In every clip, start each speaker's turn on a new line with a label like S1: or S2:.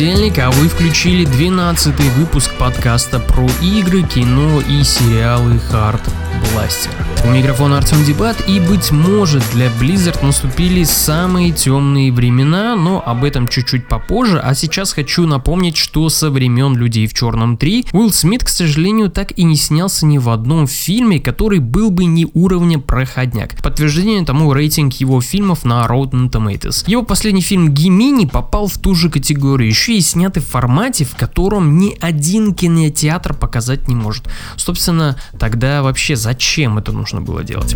S1: Dün а вы включили 12 выпуск подкаста про игры, кино и сериалы Hard Blaster. У микрофона Артем Дебат и, быть может, для Blizzard наступили самые темные времена, но об этом чуть-чуть попозже, а сейчас хочу напомнить, что со времен Людей в Черном 3 Уилл Смит, к сожалению, так и не снялся ни в одном фильме, который был бы не уровня проходняк. Подтверждение тому рейтинг его фильмов на Rotten Tomatoes. Его последний фильм Гимини попал в ту же категорию, еще и снятый в формате, в котором ни один кинотеатр показать не может. Собственно, тогда вообще зачем это нужно было делать?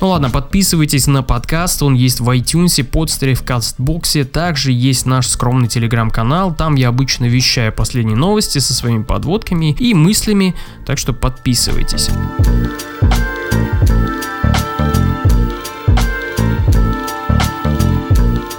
S1: Ну ладно, подписывайтесь на подкаст, он есть в iTunes, подстере в кастбоксе, также есть наш скромный телеграм-канал, там я обычно вещаю последние новости со своими подводками и мыслями, так что подписывайтесь.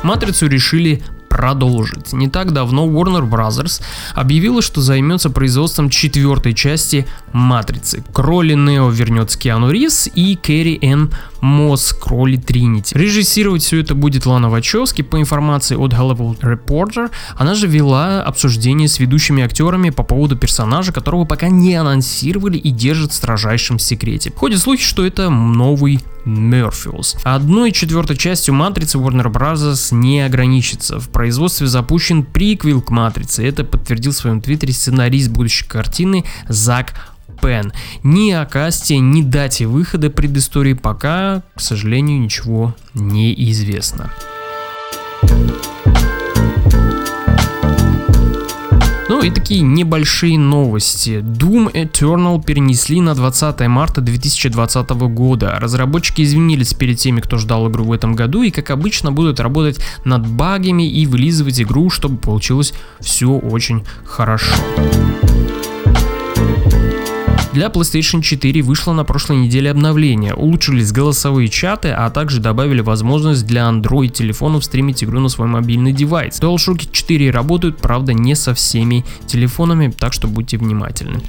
S1: Матрицу решили продолжить. Не так давно Warner Bros. объявила, что займется производством четвертой части Матрицы. Кроли Нео вернется Киану Рис и Кэрри Энн Мосс Кроли Тринити. Режиссировать все это будет Лана Вачовски. По информации от Hollywood Reporter, она же вела обсуждение с ведущими актерами по поводу персонажа, которого пока не анонсировали и держат в строжайшем секрете. Ходят слухи, что это новый Мерфиус. Одной четвертой частью Матрицы Warner Bros. не ограничится. В производстве запущен приквел к Матрице. Это подтвердил в своем твиттере сценарист будущей картины Зак Пен. Ни о касте, ни дате выхода предыстории пока, к сожалению, ничего не известно. Ну и такие небольшие новости. Doom Eternal перенесли на 20 марта 2020 года. Разработчики извинились перед теми, кто ждал игру в этом году и как обычно будут работать над багами и вылизывать игру, чтобы получилось все очень хорошо. Для PlayStation 4 вышло на прошлой неделе обновление, улучшились голосовые чаты, а также добавили возможность для Android телефонов стримить игру на свой мобильный девайс. DualShock 4 работают, правда, не со всеми телефонами, так что будьте внимательны.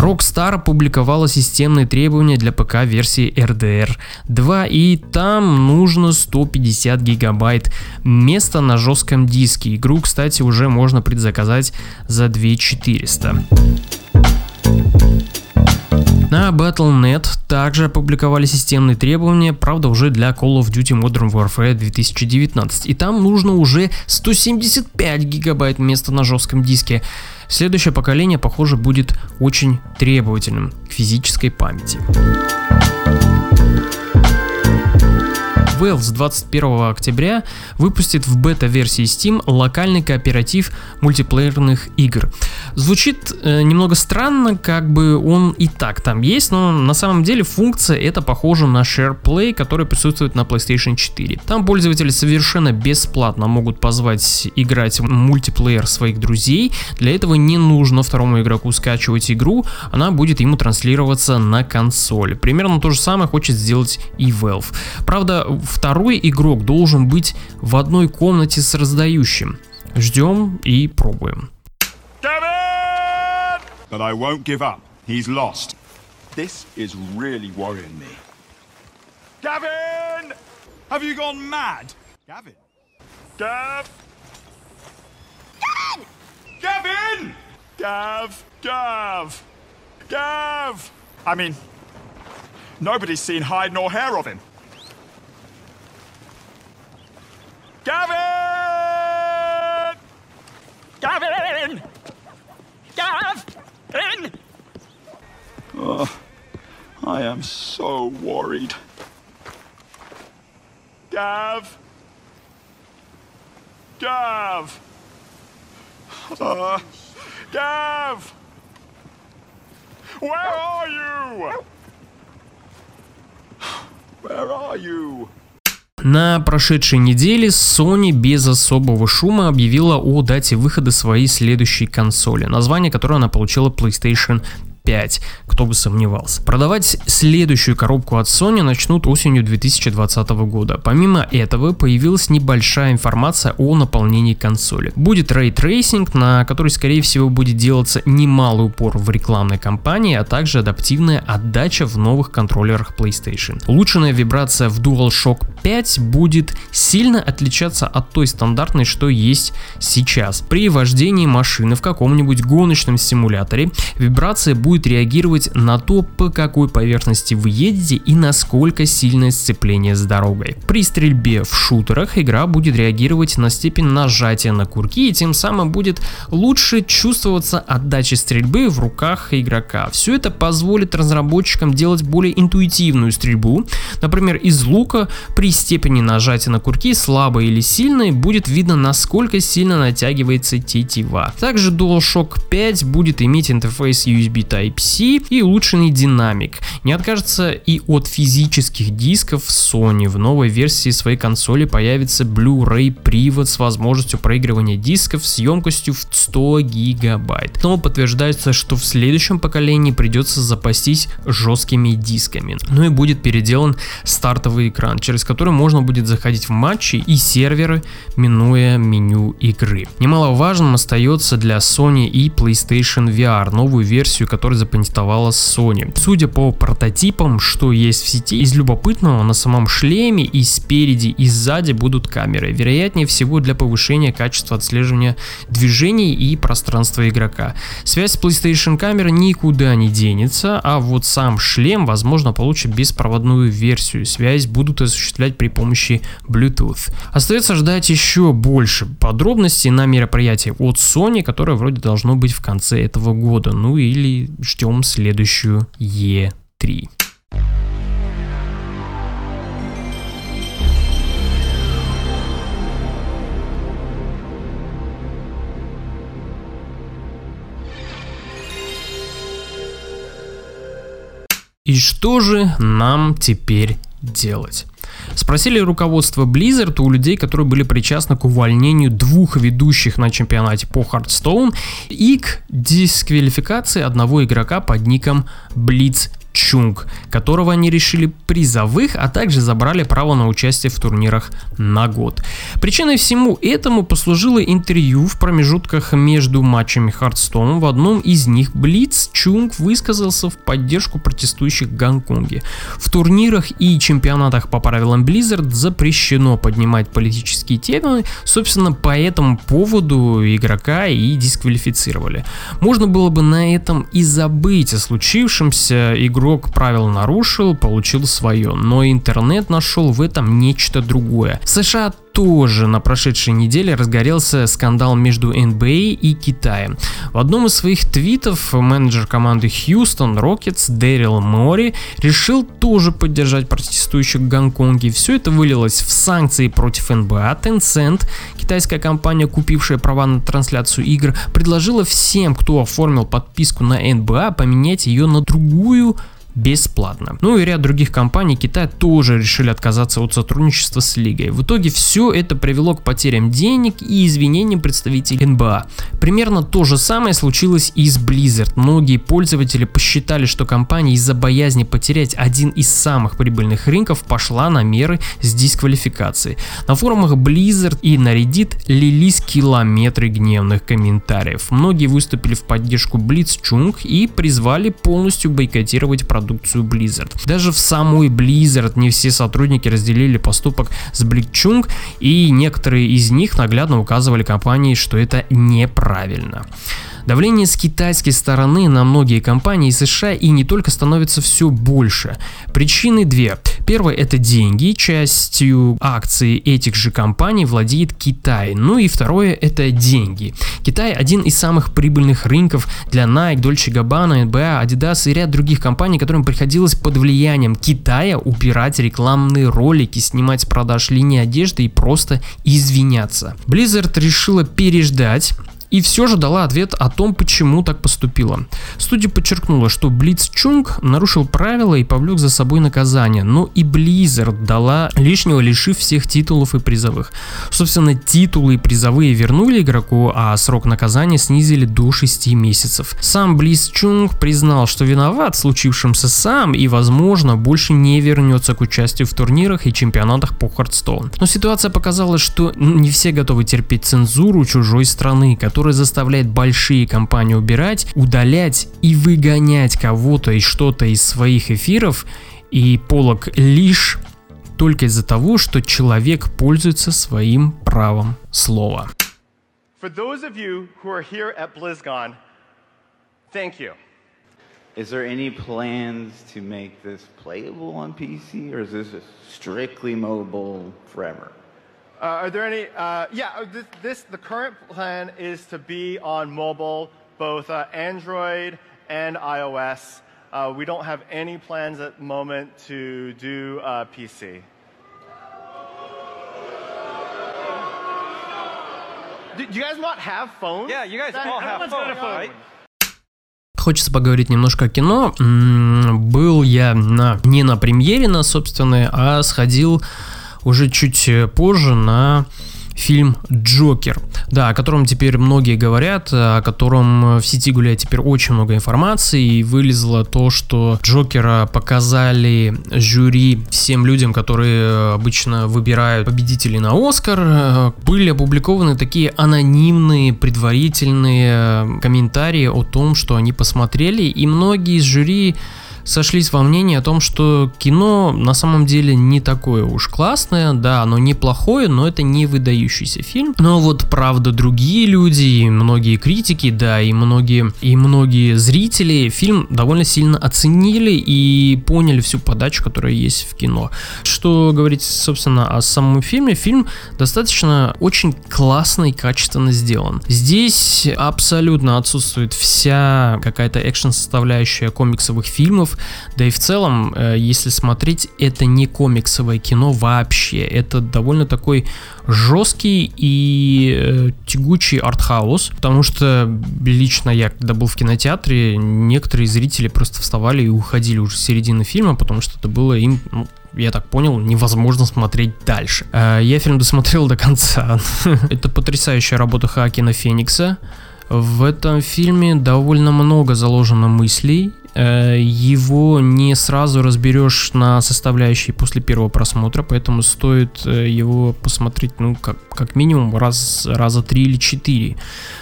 S1: Rockstar опубликовала системные требования для ПК версии RDR 2 и там нужно 150 гигабайт места на жестком диске. Игру, кстати, уже можно предзаказать за 2400. На Battle.net также опубликовали системные требования, правда уже для Call of Duty Modern Warfare 2019. И там нужно уже 175 гигабайт места на жестком диске. Следующее поколение, похоже, будет очень требовательным к физической памяти. Valve с 21 октября выпустит в бета-версии Steam локальный кооператив мультиплеерных игр. Звучит э, немного странно, как бы он и так там есть, но на самом деле функция это похожа на SharePlay, который присутствует на PlayStation 4. Там пользователи совершенно бесплатно могут позвать играть мультиплеер своих друзей. Для этого не нужно второму игроку скачивать игру, она будет ему транслироваться на консоль. Примерно то же самое хочет сделать и Valve. Правда, второй игрок должен быть в одной комнате с раздающим. Ждем и пробуем.
S2: Gavin! But I won't give up. He's lost. This is really worrying me. Gavin! Have you gone mad? Gavin? Gav? Gavin! Gavin! Gav! Gav! Gav! I mean, nobody's seen hide nor hair of him. Gavin! Gavin! Gavin! Oh, I am so worried. Gav! Gav! Uh, Gav! Where are you? Where are you?
S1: На прошедшей неделе Sony без особого шума объявила о дате выхода своей следующей консоли, название которой она получила PlayStation 5. 5, кто бы сомневался. Продавать следующую коробку от Sony начнут осенью 2020 года. Помимо этого появилась небольшая информация о наполнении консоли. Будет Tracing, на который скорее всего будет делаться немалый упор в рекламной кампании, а также адаптивная отдача в новых контроллерах PlayStation. Улучшенная вибрация в DualShock 5 будет сильно отличаться от той стандартной, что есть сейчас. При вождении машины в каком-нибудь гоночном симуляторе вибрация будет реагировать на то, по какой поверхности вы едете и насколько сильное сцепление с дорогой. При стрельбе в шутерах игра будет реагировать на степень нажатия на курки и тем самым будет лучше чувствоваться отдача стрельбы в руках игрока. Все это позволит разработчикам делать более интуитивную стрельбу. Например, из лука при степени нажатия на курки слабой или сильной будет видно насколько сильно натягивается тетива. Также DualShock 5 будет иметь интерфейс USB Type-C и улучшенный динамик. Не откажется и от физических дисков Sony. В новой версии своей консоли появится Blu-ray привод с возможностью проигрывания дисков с емкостью в 100 гигабайт. Но подтверждается, что в следующем поколении придется запастись жесткими дисками. Ну и будет переделан стартовый экран, через который можно будет заходить в матчи и серверы, минуя меню игры. Немаловажным остается для Sony и PlayStation VR, новую версию, которую запатентовала Sony. Судя по прототипам, что есть в сети, из любопытного на самом шлеме и спереди и сзади будут камеры, вероятнее всего для повышения качества отслеживания движений и пространства игрока. Связь с PlayStation камерой никуда не денется, а вот сам шлем, возможно, получит беспроводную версию. Связь будут осуществлять при помощи Bluetooth. Остается ждать еще больше подробностей на мероприятии от Sony, которое вроде должно быть в конце этого года. Ну или ждем следующую E3. И что же нам теперь делать? Спросили руководство Blizzard у людей, которые были причастны к увольнению двух ведущих на чемпионате по Hearthstone. И к дисквалификации одного игрока под ником Blitzchung, которого они лишили призовых, а также забрали право на участие в турнирах на год. Причиной всему этому послужило интервью в промежутках между матчами Hearthstone. В одном из них Blitzchung высказался в поддержку протестующих в Гонконге. В турнирах и чемпионатах по правилам Blizzard запрещено поднимать политические темы, собственно по этому поводу игрока и дисквалифицировали. Можно было бы на этом и забыть о случившемся, игру игрок правил нарушил, получил свое, но интернет нашел в этом нечто другое. США тоже на прошедшей неделе разгорелся скандал между NBA и Китаем. В одном из своих твитов менеджер команды Houston Rockets Дэрил Мори решил тоже поддержать протестующих в Гонконге. Все это вылилось в санкции против НБА. Tencent, китайская компания, купившая права на трансляцию игр, предложила всем, кто оформил подписку на НБА, поменять ее на другую бесплатно. Ну и ряд других компаний Китая тоже решили отказаться от сотрудничества с лигой. В итоге все это привело к потерям денег и извинениям представителей НБА. Примерно то же самое случилось и с Blizzard. Многие пользователи посчитали, что компания из-за боязни потерять один из самых прибыльных рынков пошла на меры с дисквалификацией. На форумах Blizzard и на Reddit лились километры гневных комментариев. Многие выступили в поддержку Blitzchung и призвали полностью бойкотировать продукцию продукцию Blizzard. Даже в самой Blizzard не все сотрудники разделили поступок с Бликчунг, и некоторые из них наглядно указывали компании, что это неправильно. Давление с китайской стороны на многие компании США и не только становится все больше. Причины две. Первое это деньги, частью акций этих же компаний владеет Китай. Ну и второе это деньги. Китай один из самых прибыльных рынков для Nike, Dolce Gabbana, NBA, Adidas и ряд других компаний, которым приходилось под влиянием Китая убирать рекламные ролики, снимать с продаж линии одежды и просто извиняться. Blizzard решила переждать и все же дала ответ о том, почему так поступила. Студия подчеркнула, что Blitzchung нарушил правила и повлек за собой наказание, но и Blizzard дала лишнего, лишив всех титулов и призовых. Собственно, титулы и призовые вернули игроку, а срок наказания снизили до 6 месяцев. Сам Blitzchung признал, что виноват в случившемся сам и, возможно, больше не вернется к участию в турнирах и чемпионатах по Hearthstone. Но ситуация показала, что не все готовы терпеть цензуру чужой страны, которая заставляет большие компании убирать, удалять и выгонять кого-то и что-то из своих эфиров, и полок лишь только из-за того, что человек пользуется своим правом слова. For those of you who are here at BlizzCon,
S3: thank you. Is there any plans to make this playable on PC, or is this strictly mobile forever?
S4: Uh, are there any? Uh, yeah, uh, this, this, the current plan is to be on mobile, both uh, Android and iOS. Uh, we don't have any plans at the moment to do uh, PC. Do you guys not have phones?
S3: Yeah, you guys all have phones, right?
S1: Хочется поговорить немножко о кино. Был я на, не на премьере на собственной, а сходил уже чуть позже на фильм «Джокер», да, о котором теперь многие говорят, о котором в сети гуляет теперь очень много информации, и вылезло то, что Джокера показали жюри всем людям, которые обычно выбирают победителей на Оскар, были опубликованы такие анонимные, предварительные комментарии о том, что они посмотрели, и многие из жюри сошлись во мнении о том, что кино на самом деле не такое уж классное, да, оно неплохое, но это не выдающийся фильм. Но вот правда другие люди, и многие критики, да, и многие, и многие зрители фильм довольно сильно оценили и поняли всю подачу, которая есть в кино. Что говорить, собственно, о самом фильме, фильм достаточно очень классно и качественно сделан. Здесь абсолютно отсутствует вся какая-то экшен составляющая комиксовых фильмов, да и в целом, э, если смотреть, это не комиксовое кино вообще. Это довольно такой жесткий и э, тягучий артхаус, потому что лично я, когда был в кинотеатре, некоторые зрители просто вставали и уходили уже с середины фильма, потому что это было им ну, я так понял, невозможно смотреть дальше. Э, я фильм досмотрел до конца. Это потрясающая работа Хакина Феникса. В этом фильме довольно много заложено мыслей, Э, его не сразу разберешь на составляющие после первого просмотра, поэтому стоит э, его посмотреть, ну, как, как минимум раз, раза три или четыре,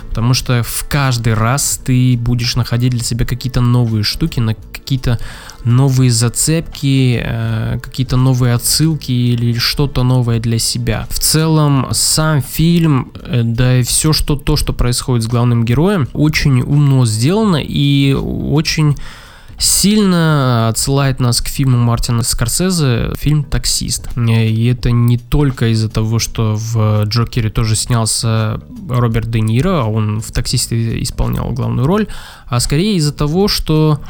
S1: потому что в каждый раз ты будешь находить для себя какие-то новые штуки, на какие-то новые зацепки, э, какие-то новые отсылки или что-то новое для себя. В целом, сам фильм, да и все, что то, что происходит с главным героем, очень умно сделано и очень сильно отсылает нас к фильму Мартина Скорсезе, фильм «Таксист». И это не только из-за того, что в «Джокере» тоже снялся Роберт Де Ниро, а он в «Таксисте» исполнял главную роль, а скорее из-за того, что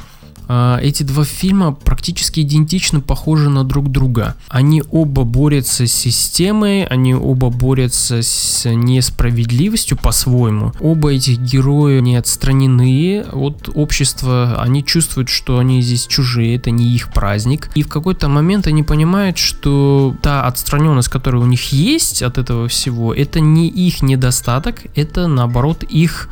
S1: эти два фильма практически идентично похожи на друг друга. Они оба борются с системой, они оба борются с несправедливостью по-своему. Оба этих героя не отстранены от общества, они чувствуют, что они здесь чужие, это не их праздник. И в какой-то момент они понимают, что та отстраненность, которая у них есть от этого всего, это не их недостаток, это наоборот их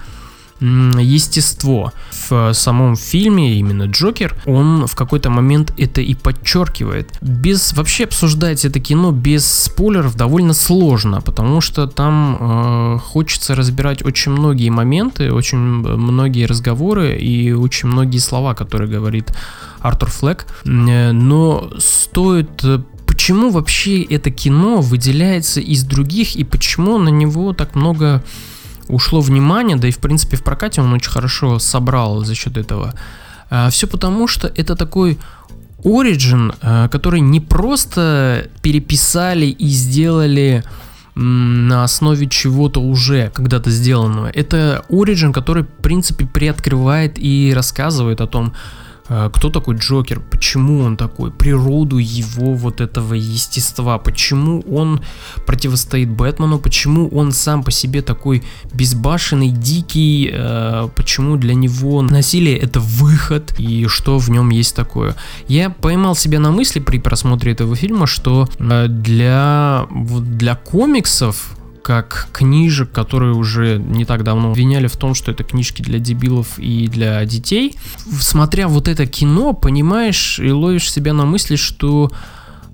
S1: естество. В самом фильме, именно Джокер, он в какой-то момент это и подчеркивает. Без вообще обсуждать это кино без спойлеров довольно сложно, потому что там э, хочется разбирать очень многие моменты, очень многие разговоры и очень многие слова, которые говорит Артур Флэк. Э, но стоит почему вообще это кино выделяется из других и почему на него так много ушло внимание, да и в принципе в прокате он очень хорошо собрал за счет этого. А, Все потому, что это такой Origin, а, который не просто переписали и сделали на основе чего-то уже когда-то сделанного. Это Origin, который, в принципе, приоткрывает и рассказывает о том, кто такой Джокер, почему он такой, природу его вот этого естества, почему он противостоит Бэтмену, почему он сам по себе такой безбашенный, дикий, э, почему для него насилие это выход? И что в нем есть такое. Я поймал себя на мысли при просмотре этого фильма, что э, для, для комиксов как книжек, которые уже не так давно обвиняли в том, что это книжки для дебилов и для детей. Смотря вот это кино, понимаешь и ловишь себя на мысли, что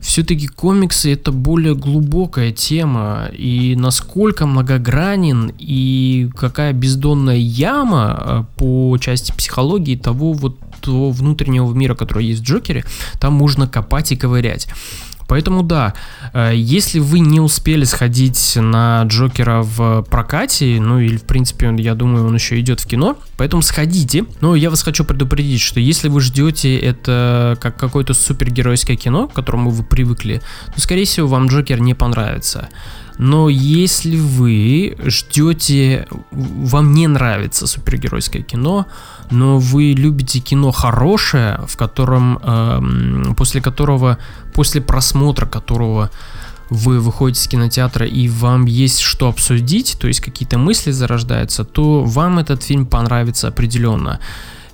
S1: все-таки комиксы это более глубокая тема, и насколько многогранен и какая бездонная яма э, по части психологии того вот того внутреннего мира, который есть в Джокере, там можно копать и ковырять. Поэтому да, э, если вы не успели сходить на Джокера в прокате, ну или в принципе, я думаю, он еще идет в кино, поэтому сходите. Но я вас хочу предупредить, что если вы ждете это как какое-то супергеройское кино, к которому вы привыкли, то скорее всего вам Джокер не понравится. Но если вы ждете, вам не нравится супергеройское кино, но вы любите кино хорошее, в котором, э, после которого, после просмотра которого вы выходите из кинотеатра и вам есть что обсудить, то есть какие-то мысли зарождаются, то вам этот фильм понравится определенно.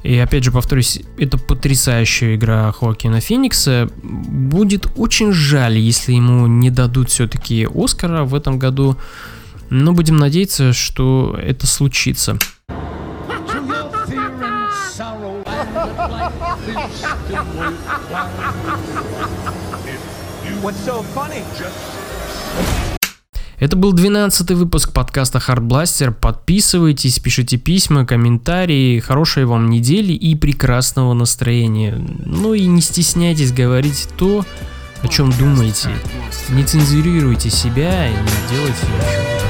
S1: И опять же, повторюсь, это потрясающая игра Хоакина Феникса. Будет очень жаль, если ему не дадут все-таки Оскара в этом году. Но будем надеяться, что это случится. What's so funny? Это был 12 выпуск подкаста Hard Blaster. Подписывайтесь, пишите письма, комментарии. Хорошей вам недели и прекрасного настроения. Ну и не стесняйтесь говорить то, о чем думаете. Не цензурируйте себя и не делайте ничего.